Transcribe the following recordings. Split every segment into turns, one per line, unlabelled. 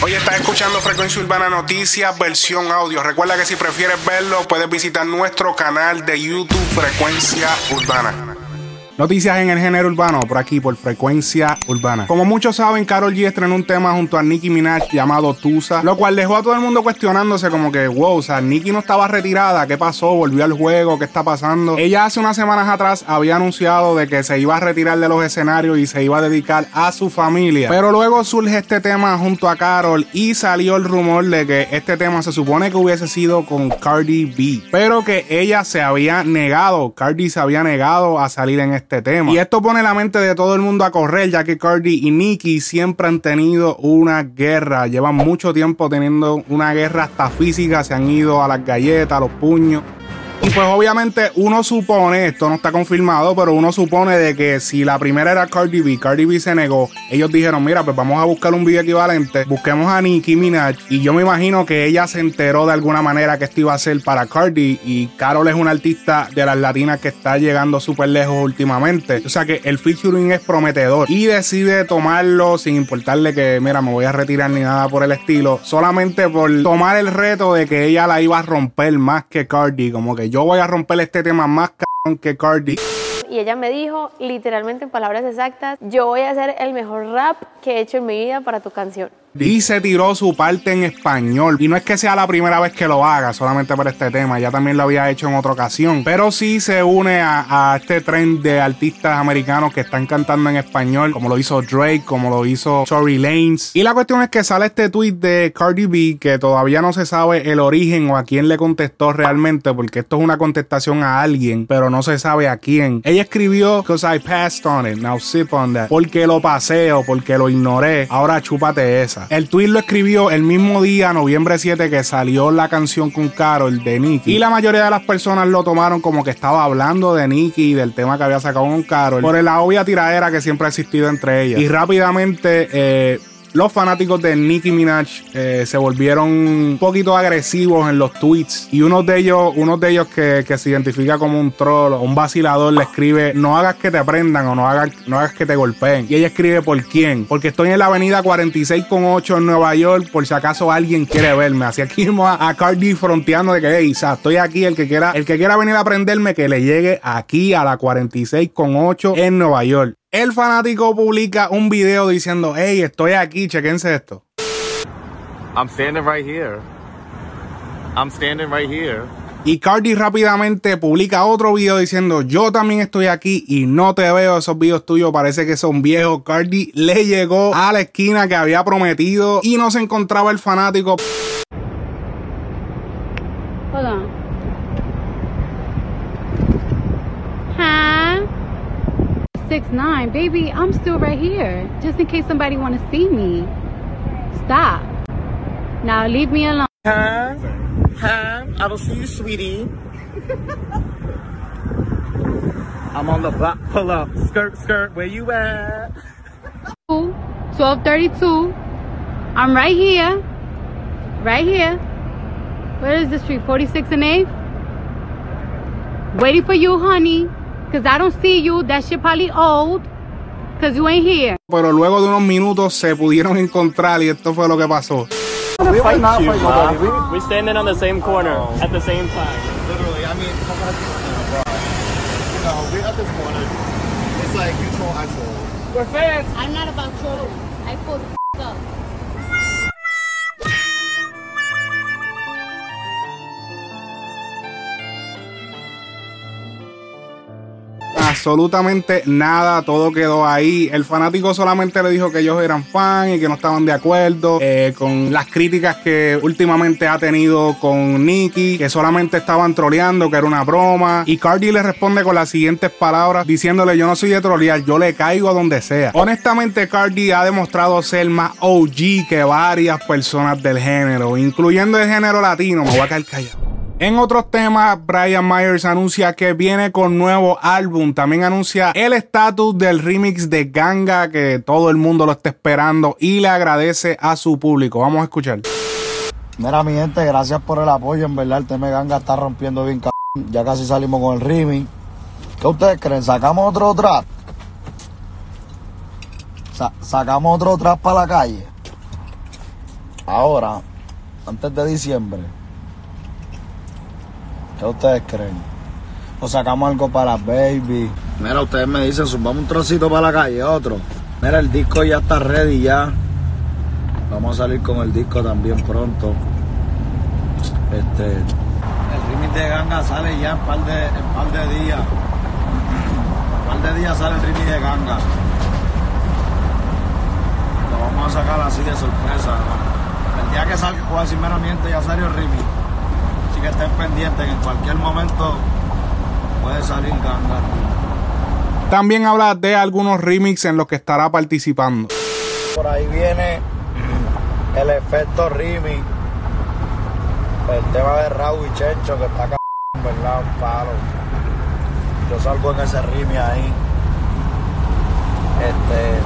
Hoy estás escuchando Frecuencia Urbana Noticias, versión audio. Recuerda que si prefieres verlo, puedes visitar nuestro canal de YouTube Frecuencia Urbana. Noticias en el género urbano, por aquí, por frecuencia urbana. Como muchos saben, Carol G estrenó un tema junto a Nicki Minaj llamado Tusa, lo cual dejó a todo el mundo cuestionándose como que, wow, o sea, Nicki no estaba retirada, ¿qué pasó? ¿Volvió al juego? ¿Qué está pasando? Ella hace unas semanas atrás había anunciado de que se iba a retirar de los escenarios y se iba a dedicar a su familia. Pero luego surge este tema junto a Carol y salió el rumor de que este tema se supone que hubiese sido con Cardi B, pero que ella se había negado, Cardi se había negado a salir en este este tema. Y esto pone la mente de todo el mundo a correr, ya que Cardi y Nicki siempre han tenido una guerra. Llevan mucho tiempo teniendo una guerra hasta física, se han ido a las galletas, a los puños. Y pues obviamente uno supone, esto no está confirmado, pero uno supone de que si la primera era Cardi B, Cardi B se negó, ellos dijeron, mira, pues vamos a buscar un video equivalente, busquemos a Nicki Minaj y yo me imagino que ella se enteró de alguna manera que esto iba a ser para Cardi y Carol es una artista de las latinas que está llegando súper lejos últimamente. O sea que el featuring es prometedor y decide tomarlo sin importarle que, mira, me voy a retirar ni nada por el estilo, solamente por tomar el reto de que ella la iba a romper más que Cardi, como que yo voy a romper este tema más cabrón que Cardi.
Y ella me dijo, literalmente en palabras exactas, yo voy a hacer el mejor rap que he hecho en mi vida para tu canción
y se tiró su parte en español. Y no es que sea la primera vez que lo haga solamente por este tema, ya también lo había hecho en otra ocasión. Pero sí se une a, este tren de artistas americanos que están cantando en español, como lo hizo Drake, como lo hizo Tory Lanez. Y la cuestión es que sale este tweet de Cardi B que todavía no se sabe el origen o a quién le contestó realmente, porque esto es una contestación a alguien, pero no se sabe a quién. Ella escribió, Cause I passed on it, now sip on that. Porque lo paseo, porque lo ignoré, ahora chúpate esa. El tweet lo escribió el mismo día, noviembre 7, que salió la canción con Carol de Nicky. Y la mayoría de las personas lo tomaron como que estaba hablando de Nicky y del tema que había sacado con Carol. Por la obvia tiradera que siempre ha existido entre ellas. Y rápidamente eh, los fanáticos de Nicki Minaj eh, se volvieron un poquito agresivos en los tweets. Y uno de ellos, uno de ellos que, se identifica como un troll o un vacilador le escribe no hagas que te prendan o no hagas, no hagas que te golpeen y ella escribe por quién porque estoy en la avenida 46 con 8 en Nueva York por si acaso alguien quiere verme así aquí mismo a, Cardi fronteando de que hey, estoy aquí el que quiera el que quiera venir a prenderme que le llegue aquí a la 46 con 8 en Nueva York el fanático publica un video diciendo, hey, estoy aquí, chequense esto.
I'm standing right here. I'm standing right here.
Y Cardi rápidamente publica otro video diciendo, yo también estoy aquí y no te veo, esos videos tuyos parece que son viejos. Cardi le llegó a la esquina que había prometido y no se encontraba el fanático.
Hola. Six nine, baby. I'm still right here, just in case somebody want to see me. Stop. Now leave me alone.
Huh? Huh? I don't see you, sweetie. I'm on the block. Pull up. Skirt, skirt. Where you at?
1232. I'm right here. Right here. Where is the street? 46 and 8th? Waiting for you, honey. Because I don't see you. That shit probably old. Because you ain't here.
Pero luego de unos minutos se pudieron encontrar y esto fue lo que pasó.
We fight not you, fight we, we standing on the same corner oh. at the same time.
Literally, I mean, you no, we're at this corner. It's like you troll, I troll.
We're fans.
I'm not about trolling. I pull the up.
Absolutamente nada, todo quedó ahí. El fanático solamente le dijo que ellos eran fan y que no estaban de acuerdo eh, con las críticas que últimamente ha tenido con Nicky, que solamente estaban troleando, que era una broma. Y Cardi le responde con las siguientes palabras diciéndole yo no soy de trolear, yo le caigo donde sea. Honestamente, Cardi ha demostrado ser más OG que varias personas del género, incluyendo el género latino. Me voy a caer callado. En otros temas, Brian Myers anuncia que viene con nuevo álbum. También anuncia el estatus del remix de Ganga, que todo el mundo lo está esperando y le agradece a su público. Vamos a escuchar.
Mira, mi gente, gracias por el apoyo. En verdad, el tema Ganga está rompiendo bien. Ya casi salimos con el remix. ¿Qué ustedes creen? ¿Sacamos otro trap? ¿Sacamos otro trap para la calle? ahora, antes de diciembre, ¿qué ustedes creen? O sacamos algo para baby. Mira, ustedes me dicen, subamos un trocito para la calle, otro. Mira, el disco ya está ready ya. Vamos a salir con el disco también pronto. Este, el remix de Ganga sale ya en par de, en par de días. En par de días sale el remix de Ganga. Lo vamos a sacar así de sorpresa. El día que salga, puedo decir meramente, ya salió el remix. Así que estén pendientes que en cualquier momento puede salir Ganga.
También habla de algunos remix en los que estará participando.
Por ahí viene el efecto remix. El tema de Raúl y Chencho que está acá, ¿verdad? Un palo. Yo salgo en ese remix ahí. Este.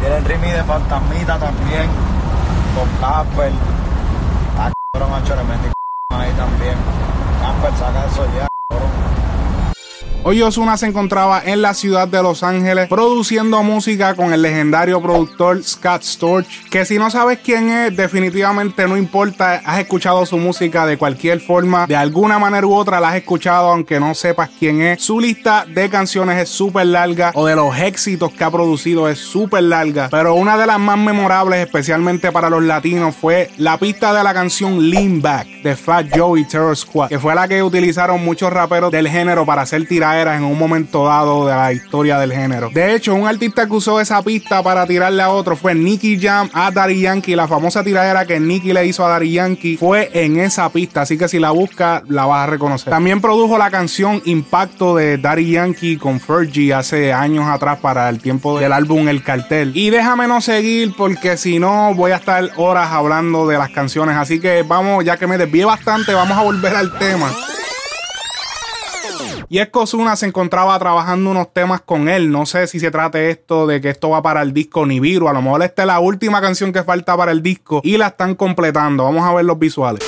Viene el remix de Fantasmita también. Con Casper. Metí ahí también. Casper saca eso ya.
Hoy Osuna se encontraba en la ciudad de Los Ángeles produciendo música con el legendario productor Scott Storch, que si no sabes quién es, definitivamente no importa, has escuchado su música de cualquier forma, de alguna manera u otra la has escuchado aunque no sepas quién es. Su lista de canciones es súper larga o de los éxitos que ha producido es súper larga, pero una de las más memorables especialmente para los latinos fue la pista de la canción Lean Back de Fat Joe y Terror Squad, que fue la que utilizaron muchos raperos del género para hacer tirar en un momento dado de la historia del género. De hecho, un artista que usó esa pista para tirarle a otro fue Nicky Jam a Daddy Yankee. La famosa tiradera que Nicky le hizo a Daddy Yankee fue en esa pista, así que si la buscas la vas a reconocer. También produjo la canción Impacto de Daddy Yankee con Fergie hace años atrás para el tiempo del álbum El Cartel. Y déjame no seguir porque si no voy a estar horas hablando de las canciones, así que vamos, ya que me desvié bastante, vamos a volver al tema. Y es que Ozuna se encontraba trabajando unos temas con él. No sé si se trate esto de que esto va para el disco Nibiru. A lo mejor esta es la última canción que falta para el disco y la están completando. Vamos a ver los visuales.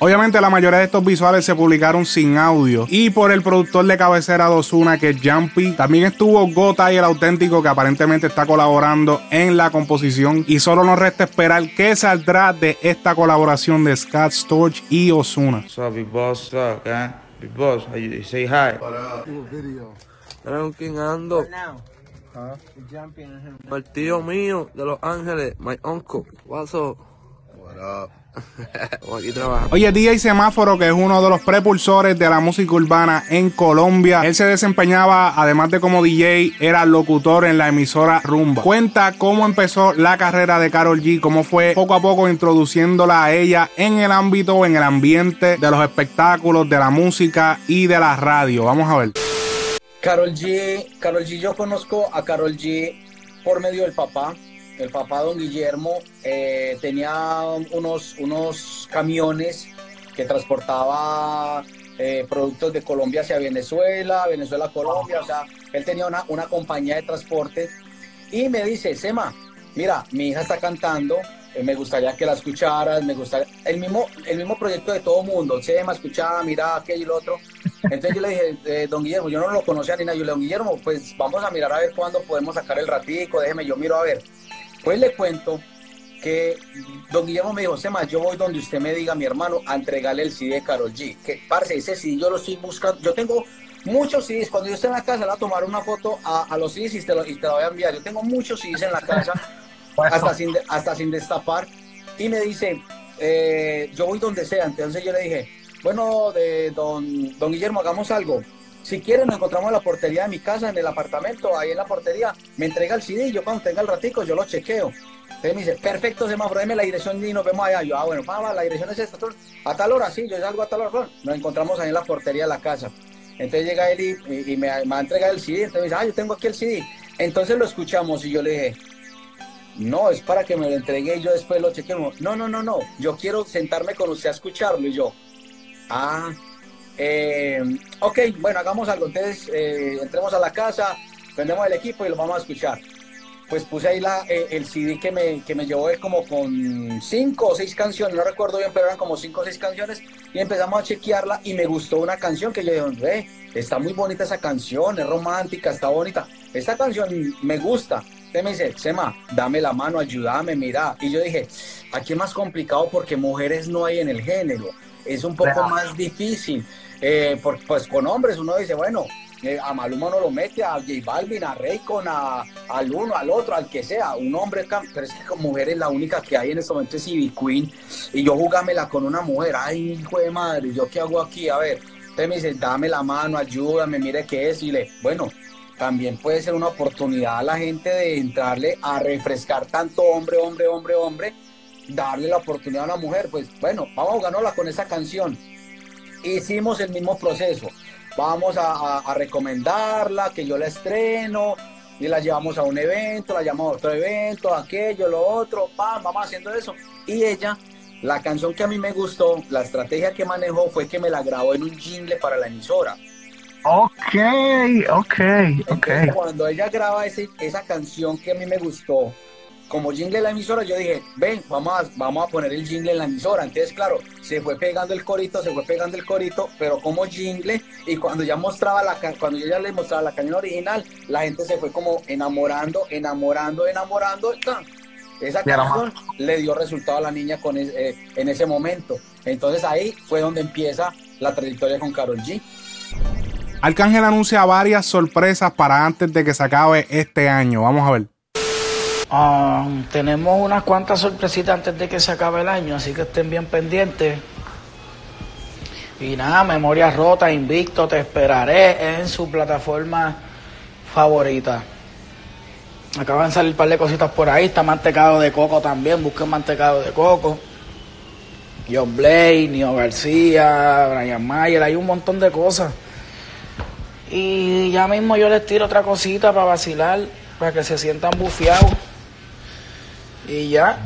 Obviamente la mayoría de estos visuales se publicaron sin audio y por el productor de cabecera de Ozuna que es Jumpy. También estuvo Gota y el auténtico que aparentemente está colaborando en la composición y solo nos resta esperar qué saldrá de esta colaboración de Scott Storch y
big boss eh? Big boss, how you, you say hi.
¿Saben quién ando? El tío mío de Los Ángeles, my uncle. What's up?
What up?
Oye, DJ Semáforo, que es uno de los prepulsores de la música urbana en Colombia, él se desempeñaba, además de como DJ, era locutor en la emisora Rumba. Cuenta cómo empezó la carrera de Carol G, cómo fue poco a poco introduciéndola a ella en el ámbito, en el ambiente de los espectáculos, de la música y de la radio. Vamos a ver.
Carol G, Carol G, yo conozco a Carol G por medio del papá. El papá, don Guillermo, eh, tenía unos, unos camiones que transportaba eh, productos de Colombia hacia Venezuela, Venezuela Colombia, o sea, él tenía una, una compañía de transporte y me dice, Sema, mira, mi hija está cantando, eh, me gustaría que la escucharas, me gustaría, el mismo, el mismo proyecto de todo mundo, Sema, escuchaba, mira, aquello y lo otro. Entonces yo le dije, eh, don Guillermo, yo no lo conocía ni nada, yo le dije, don Guillermo, pues vamos a mirar a ver cuándo podemos sacar el ratico, déjeme, yo miro a ver. Pues le cuento que don Guillermo me dijo, Sema, yo voy donde usted me diga, mi hermano, a entregarle el CD de Carol G. Que, parce, ese CD yo lo estoy buscando, yo tengo muchos CDs, cuando yo esté en la casa le voy a tomar una foto a, a los CDs y te, lo, y te la voy a enviar. Yo tengo muchos CDs en la casa, hasta sin, hasta sin destapar, y me dice, eh, yo voy donde sea. Entonces yo le dije, bueno, de don, don Guillermo, hagamos algo. Si quieren, nos encontramos en la portería de mi casa, en el apartamento, ahí en la portería. Me entrega el CD, yo cuando tenga el ratico, yo lo chequeo. Entonces me dice, perfecto, semáforo, deme la dirección y nos vemos allá. Yo, ah, bueno, papá, la dirección es esta. A tal hora, sí, yo salgo a tal hora. Nos encontramos ahí en la portería de la casa. Entonces llega él y, me, me va a entregar el CD. Entonces me dice, ah, yo tengo aquí el CD. Entonces lo escuchamos y yo le dije, no, es para que me lo entregue y yo después lo chequeo. No, no, no, no. Yo quiero sentarme con usted a escucharlo. Y yo, ah, eh, ok, bueno, hagamos algo. Entonces, eh, entremos a la casa, prendemos el equipo y lo vamos a escuchar. Pues puse ahí la, eh, el CD que me, que me llevó eh, como con cinco o seis canciones, no recuerdo bien, pero eran como cinco o seis canciones. Y empezamos a chequearla y me gustó una canción que yo dije, "Ve, está muy bonita esa canción, es romántica, está bonita. Esta canción me gusta. Usted me dice, Sema, dame la mano, ayúdame, mira. Y yo dije, aquí es más complicado porque mujeres no hay en el género. Es un poco más difícil. Eh, pues con hombres uno dice, bueno, eh, a Maluma no lo mete, a J Balvin, a Raycon, a, al uno, al otro, al que sea, un hombre, pero es que con mujeres la única que hay en este momento es Ivy Queen, y yo jugámela con una mujer, ay, hijo de madre, ¿yo qué hago aquí? A ver, usted me dice, dame la mano, ayúdame, mire qué es, y le, bueno, también puede ser una oportunidad a la gente de entrarle a refrescar tanto hombre, hombre, hombre, hombre, darle la oportunidad a una mujer, pues bueno, vamos a jugarnosla con esa canción. Hicimos el mismo proceso vamos a, recomendarla, que yo la estreno, y la llevamos a un evento, la llevamos a otro evento, aquello, lo otro, vamos haciendo eso. Y ella, la canción que a mí me gustó, la estrategia que manejó fue que me la grabó en un jingle para la emisora.
Ok, ok, ok.
cuando ella graba ese, esa canción que a mí me gustó, como jingle en la emisora, yo dije, ven, vamos a, vamos a poner el jingle en la emisora. Entonces, claro, se fue pegando el corito, se fue pegando el corito, pero como jingle, y cuando ya mostraba la cuando yo ya le mostraba la canción original, la gente se fue como enamorando, enamorando, enamorando. Esa canción le dio resultado a la niña con eh, en ese momento. Entonces ahí fue donde empieza la trayectoria con Carol G.
Arcángel anuncia varias sorpresas para antes de que se acabe este año. Vamos a ver.
Um, tenemos unas cuantas sorpresitas antes de que se acabe el año, así que estén bien pendientes. Y nada, Memoria Rota, Invicto, te esperaré en su plataforma favorita. Acaban de salir un par de cositas por ahí, está mantecado de coco también, busquen mantecado de coco. John Blake, Nio García, Brian Mayer, hay un montón de cosas. Y ya mismo yo les tiro otra cosita para vacilar, para que se sientan bufiados. Y ya,